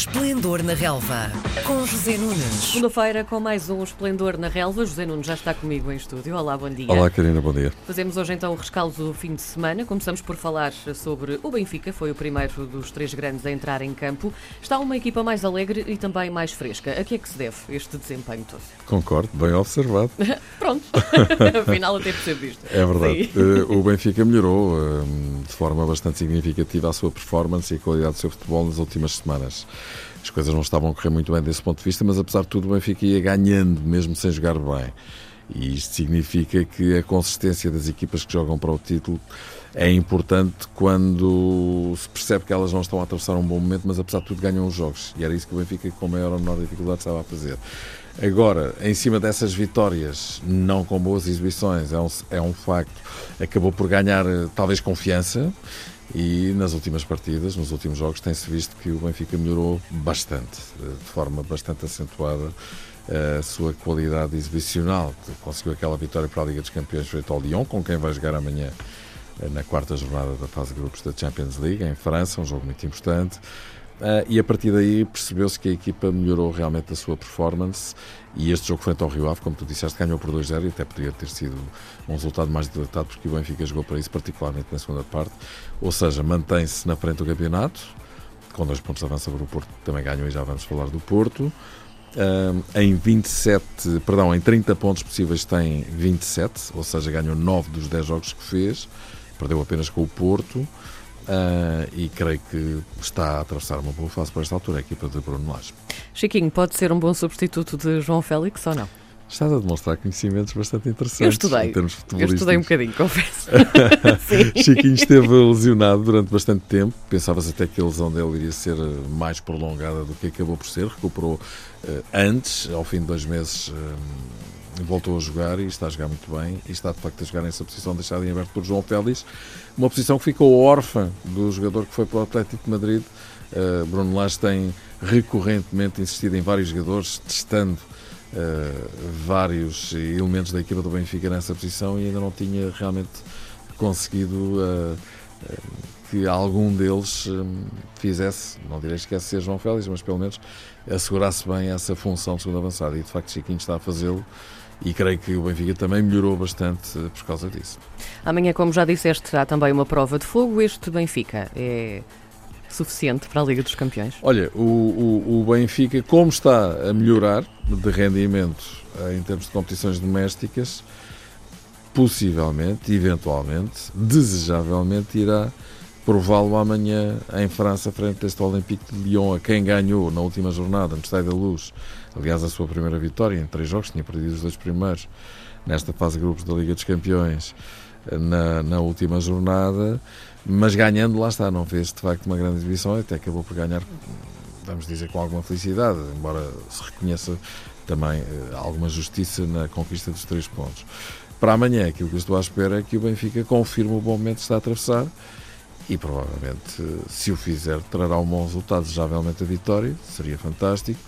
Esplendor na Relva, com José Nunes. Segunda-feira, com mais um Esplendor na Relva. José Nunes já está comigo em estúdio. Olá, bom dia. Olá, Karina, bom dia. Fazemos hoje então o rescaldo do fim de semana. Começamos por falar sobre o Benfica, foi o primeiro dos três grandes a entrar em campo. Está uma equipa mais alegre e também mais fresca. A que é que se deve este desempenho todo? Concordo, bem observado. Pronto, afinal até percebo isto. É verdade. Uh, o Benfica melhorou uh, de forma bastante significativa a sua performance e a qualidade do seu futebol nas últimas semanas. As coisas não estavam a correr muito bem desse ponto de vista, mas apesar de tudo o Benfica ia ganhando, mesmo sem jogar bem. E isto significa que a consistência das equipas que jogam para o título é importante quando se percebe que elas não estão a atravessar um bom momento, mas apesar de tudo ganham os jogos. E era isso que o Benfica, com maior ou menor dificuldade, estava a fazer. Agora, em cima dessas vitórias, não com boas exibições, é um, é um facto, acabou por ganhar talvez confiança e nas últimas partidas, nos últimos jogos, tem-se visto que o Benfica melhorou bastante, de forma bastante acentuada a sua qualidade exibicional. Conseguiu aquela vitória para a Liga dos Campeões frente ao Lyon, com quem vai jogar amanhã na quarta jornada da fase de grupos da Champions League, em França, um jogo muito importante. Uh, e a partir daí percebeu-se que a equipa melhorou realmente a sua performance e este jogo frente ao Rio Ave, como tu disseste, ganhou por 2-0 e até poderia ter sido um resultado mais dilatado porque o Benfica jogou para isso, particularmente na segunda parte. Ou seja, mantém-se na frente do campeonato, com dois pontos de avanço sobre o Porto, também ganhou e já vamos falar do Porto. Uh, em 27, perdão, em 30 pontos possíveis tem 27, ou seja, ganhou 9 dos 10 jogos que fez, perdeu apenas com o Porto. Uh, e creio que está a atravessar uma boa fase para esta altura a equipa de Bruno Lage. Chiquinho, pode ser um bom substituto de João Félix ou não? Estás a demonstrar conhecimentos bastante interessantes Eu estudei. em termos Eu estudei um bocadinho, confesso. Chiquinho esteve lesionado durante bastante tempo. Pensava-se até que a lesão dele iria ser mais prolongada do que acabou por ser. Recuperou uh, antes, ao fim de dois meses. Uh, voltou a jogar e está a jogar muito bem e está de facto a jogar nessa posição deixada em aberto por João Félix, uma posição que ficou órfã do jogador que foi para o Atlético de Madrid. Uh, Bruno Lage tem recorrentemente insistido em vários jogadores, testando uh, vários elementos da equipa do Benfica nessa posição e ainda não tinha realmente conseguido uh, que algum deles fizesse, não direi que ser João Félix, mas pelo menos assegurasse bem essa função de segundo avançado. E de facto Chiquinho está a fazê-lo e creio que o Benfica também melhorou bastante por causa disso. Amanhã, como já disseste, há também uma prova de fogo. Este Benfica é suficiente para a Liga dos Campeões? Olha, o, o, o Benfica, como está a melhorar de rendimento em termos de competições domésticas, possivelmente, eventualmente, desejavelmente irá prová-lo amanhã em França, frente a este Olympique de Lyon, a quem ganhou na última jornada no Estádio da Luz. Aliás, a sua primeira vitória em três jogos, tinha perdido os dois primeiros nesta fase de grupos da Liga dos Campeões na, na última jornada, mas ganhando, lá está, não fez de facto uma grande exibição, até acabou por ganhar, vamos dizer, com alguma felicidade, embora se reconheça também alguma justiça na conquista dos três pontos. Para amanhã, aquilo que eu estou à espera é que o Benfica confirme o bom momento que está a atravessar e provavelmente, se o fizer, trará um bom resultado, desejavelmente a vitória, seria fantástico,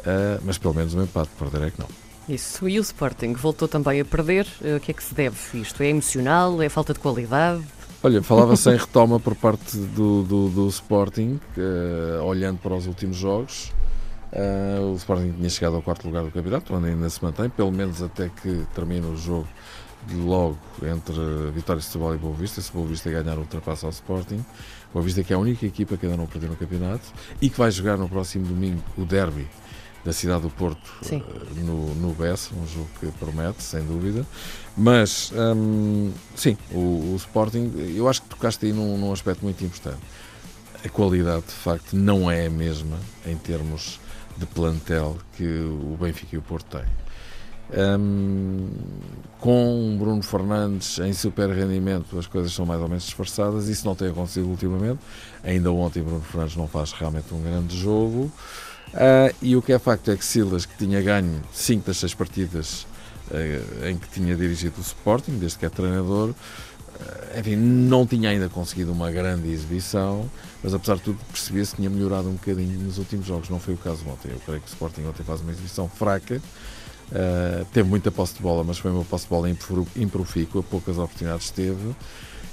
uh, mas pelo menos um empate, perder é que não. Isso, e o Sporting voltou também a perder, o que é que se deve isto? É emocional? É falta de qualidade? Olha, falava-se em retoma por parte do, do, do Sporting, uh, olhando para os últimos jogos. Uh, o Sporting tinha chegado ao quarto lugar do campeonato, onde ainda se mantém, pelo menos até que termine o jogo logo entre Vitória de Setúbal e Boa Vista. Se Boa Vista ganhar, ultrapassa ao Sporting. Boa Vista que é a única equipa que ainda não perdeu no campeonato e que vai jogar no próximo domingo o derby da cidade do Porto Sim. no, no BES, um jogo que promete, sem dúvida. Mas, hum, sim, o, o, Sporting, eu acho que tocaste aí num, num aspecto muito importante. A qualidade, de facto, não é a mesma em termos de plantel que o Benfica e o Porto têm. Um, com Bruno Fernandes em super rendimento as coisas são mais ou menos disfarçadas. Isso não tem acontecido ultimamente. Ainda ontem Bruno Fernandes não faz realmente um grande jogo. Uh, e o que é facto é que Silas que tinha ganho 5 das 6 partidas uh, em que tinha dirigido o Sporting desde que é treinador uh, enfim, não tinha ainda conseguido uma grande exibição mas apesar de tudo percebia-se que tinha melhorado um bocadinho nos últimos jogos. Não foi o caso ontem, eu creio que o Sporting ontem faz uma exibição fraca Uh, teve muita posse de bola, mas foi uma posse de bola improfícua, poucas oportunidades teve.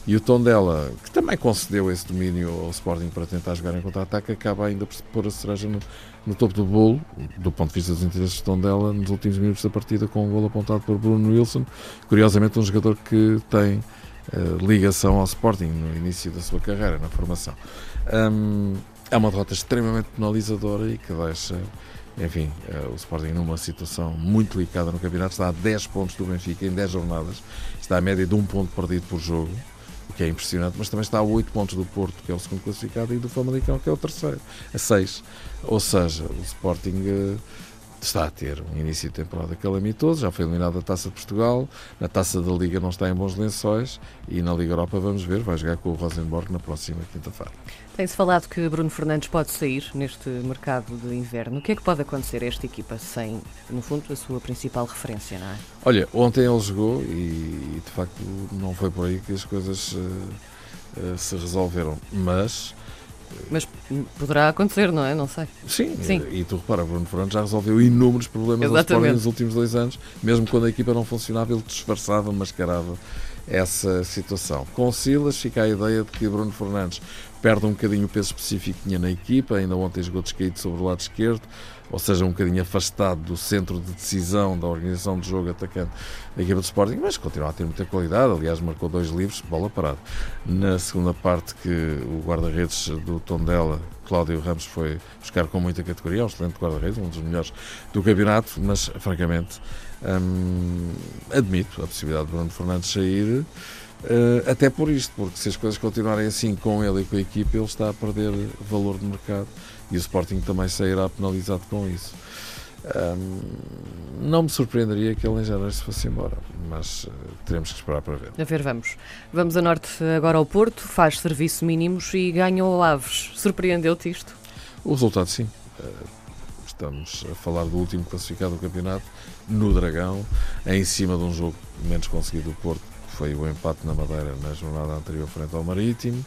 E o tom dela, que também concedeu esse domínio ao Sporting para tentar jogar em contra-ataque, acaba ainda por pôr a cereja no, no, topo do bolo, do ponto de vista dos interesses de tom dela, nos últimos minutos da partida, com um gol apontado por Bruno Wilson. Curiosamente, um jogador que tem uh, ligação ao Sporting no início da sua carreira, na formação. Um, é uma derrota extremamente penalizadora e que deixa enfim, uh, o Sporting numa situação muito delicada no campeonato, está a 10 pontos do Benfica em 10 jornadas, está a média de um ponto perdido por jogo, o que é impressionante, mas também está a 8 pontos do Porto, que é o segundo classificado, e do Famalicão, que é o terceiro, a 6. Ou seja, o Sporting uh, está a ter um início de temporada calamitoso, já foi eliminado da Taça de Portugal, na Taça da Liga não está em bons lençóis e na Liga Europa vamos ver, vai jogar com o Rosenborg na próxima quinta-feira. Tem-se falado que Bruno Fernandes pode sair neste mercado de inverno. O que é que pode acontecer a esta equipa sem, no fundo, a sua principal referência, não é? Olha, ontem ele jogou e, de facto não foi por aí que as coisas uh, uh, se resolveram, mas mas poderá acontecer, não é? Não sei. Sim, Sim. E, e tu repara, Bruno Fernandes já resolveu inúmeros problemas ao Sporting nos últimos dois anos. Mesmo quando a equipa não funcionava, ele disfarçava, mascarava essa situação. Com Silas fica a ideia de que Bruno Fernandes perde um bocadinho o peso específico que tinha na equipa, ainda ontem jogou descaído sobre o lado esquerdo, ou seja, um bocadinho afastado do centro de decisão da organização de jogo atacante da equipa do Sporting, mas continua a ter muita qualidade. Aliás, marcou dois livros, bola parada. Na segunda parte, que o guarda-redes do Tondela, Cláudio Ramos, foi buscar com muita categoria, um excelente guarda-redes, um dos melhores do campeonato, mas francamente hum, admito a possibilidade de Bruno Fernandes sair. Uh, até por isto, porque se as coisas continuarem assim com ele e com a equipa, ele está a perder valor de mercado e o Sporting também sairá penalizado com isso. Um, não me surpreenderia que ele em janeiro se fosse embora, mas uh, teremos que esperar para ver. A ver, vamos. Vamos a norte agora ao Porto, faz serviço mínimos e ganhou o Aves. Surpreendeu-te isto? O resultado, sim. Uh, estamos a falar do último classificado do campeonato, no Dragão, em cima de um jogo menos conseguido do Porto, que foi o empate na Madeira na jornada anterior frente ao Marítimo.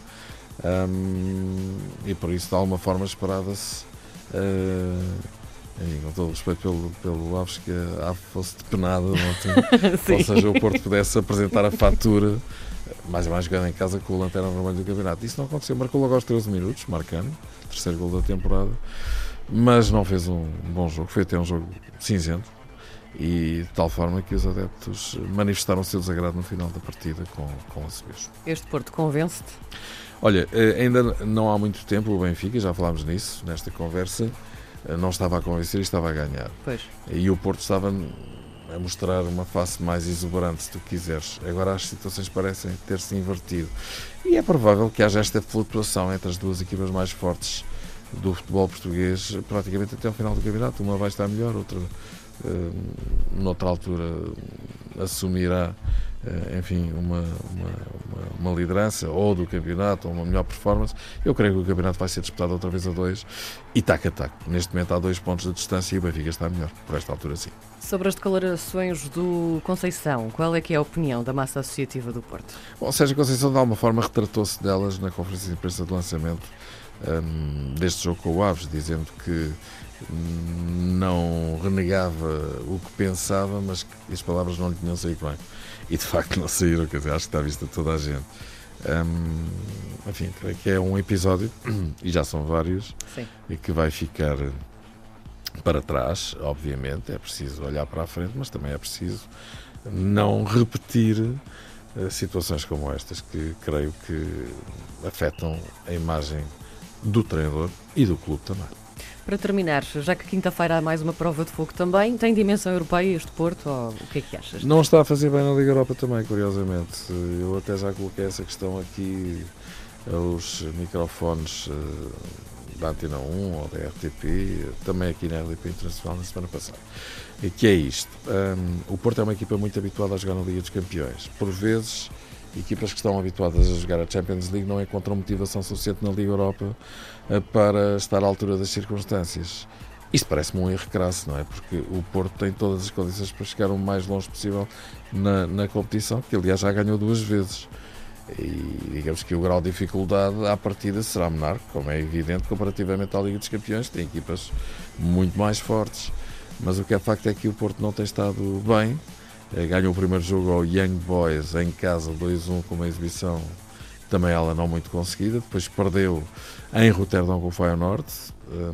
Um, e por isso, de alguma forma, esperava-se, uh, com todo o respeito pelo, pelo Aves, que a Ave fosse depenada ontem, ou seja, o Porto pudesse apresentar a fatura, mais e mais jogando em casa com o Lanterna Vermelho do campeonato. Isso não aconteceu, marcou logo aos 13 minutos, marcando, terceiro gol da temporada, mas não fez um bom jogo, foi até um jogo cinzento e de tal forma que os adeptos manifestaram o seu desagrado no final da partida com, com a Cebejo. Este Porto convence-te? Olha, eh, ainda não há muito tempo o Benfica, já falámos nisso nesta conversa, eh, não estava a convencer e estava a ganhar. Pois. E o Porto estava a mostrar uma face mais exuberante, se tu quiseres. Agora as situações parecem ter-se invertido. E é provável que haja esta flutuação entre as duas equipas mais fortes do futebol português, praticamente até ao final do campeonato. Uma vai estar melhor, outra, uh, noutra altura, assumirá eh, enfim, uma, uma, uma, liderança ou do campeonato ou uma melhor performance, eu creio que o campeonato vai ser disputado outra vez a dois e tac a tac. Neste momento há dois pontos de distância e o Benfica está melhor, por esta altura sim. Sobre as declarações do Conceição, qual é que é a opinião da massa associativa do Porto? Bom, Sérgio Conceição de alguma forma retratou-se delas na conferência de imprensa de lançamento um, deste jogo com o Aves, dizendo que não renegava o que pensava, mas que as palavras não lhe tinham saído bem. E de facto não saíram, quer dizer, acho que está vista toda a gente. Um, enfim, creio que é um episódio, e já são vários, Sim. e que vai ficar para trás, obviamente. É preciso olhar para a frente, mas também é preciso não repetir uh, situações como estas, que creio que afetam a imagem do treinador e do clube também. Para terminar, já que quinta-feira há mais uma prova de fogo também, tem dimensão europeia este Porto? Ou o que é que achas? Não está a fazer bem na Liga Europa também, curiosamente. Eu até já coloquei essa questão aqui aos microfones eh, da Antena 1 ou da RTP, também aqui na RTP Internacional na semana passada. E que é isto. Um, o Porto é uma equipa muito habituada a jogar na Liga dos Campeões. Por vezes equipas que estão habituadas a jogar a Champions League não encontram motivação suficiente na Liga Europa eh, para estar à altura das circunstâncias. Isto parece-me um erro crasso, não é? Porque o Porto tem todas as condições para chegar o mais longe possível na, na competição, que aliás já ganhou duas vezes. E digamos que o grau de dificuldade à partida será menor, como é evidente, comparativamente à Liga dos Campeões, tem equipas muito mais fortes. Mas o que é facto é que o Porto não tem estado bem, ganhou o primeiro jogo ao Young Boys em casa 2-1 com uma exibição também ela não muito conseguida. Depois perdeu em Roterdão com o Feyenoord, um,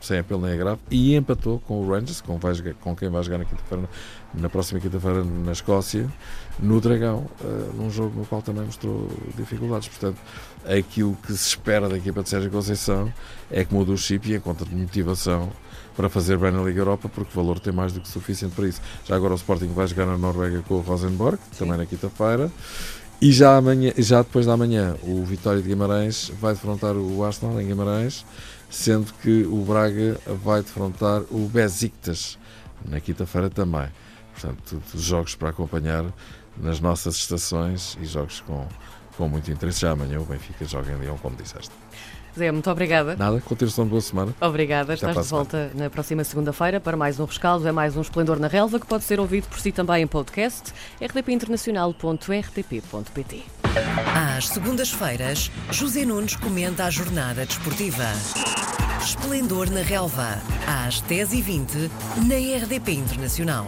sem apelo nem agravo, e empatou com o Rangers, com, vai, com quem vai jogar na quinta-feira, na próxima quinta-feira na Escócia, no Dragão, uh, num jogo no qual também mostrou dificuldades. Portanto, aquilo que se espera da equipa de Sérgio Conceição é que mude o chip e encontre motivação para fazer bem na Liga Europa, porque o valor tem mais do que suficiente para isso. Já agora o Sporting vai jogar na Noruega com o Rosenborg, também na quinta-feira. E já, amanhã, já depois da manhã, o Vitória de Guimarães vai defrontar o Arsenal em Guimarães, sendo que o Braga vai defrontar o Besiktas na quinta-feira também. Portanto, jogos para acompanhar nas nossas estações e jogos com, com muito interesse. Já amanhã o Benfica joga em Leão, como disseste. Zé, muito obrigada. Nada, continuação de boa semana. Obrigada. Estás de volta na próxima segunda-feira para mais um rescaldo, é mais um Esplendor na Relva que pode ser ouvido por si também em podcast rdpinternacional.rtp.pt. Às segundas-feiras, José Nunes comenta a jornada desportiva. Esplendor na Relva, às 10h20, na RDP Internacional.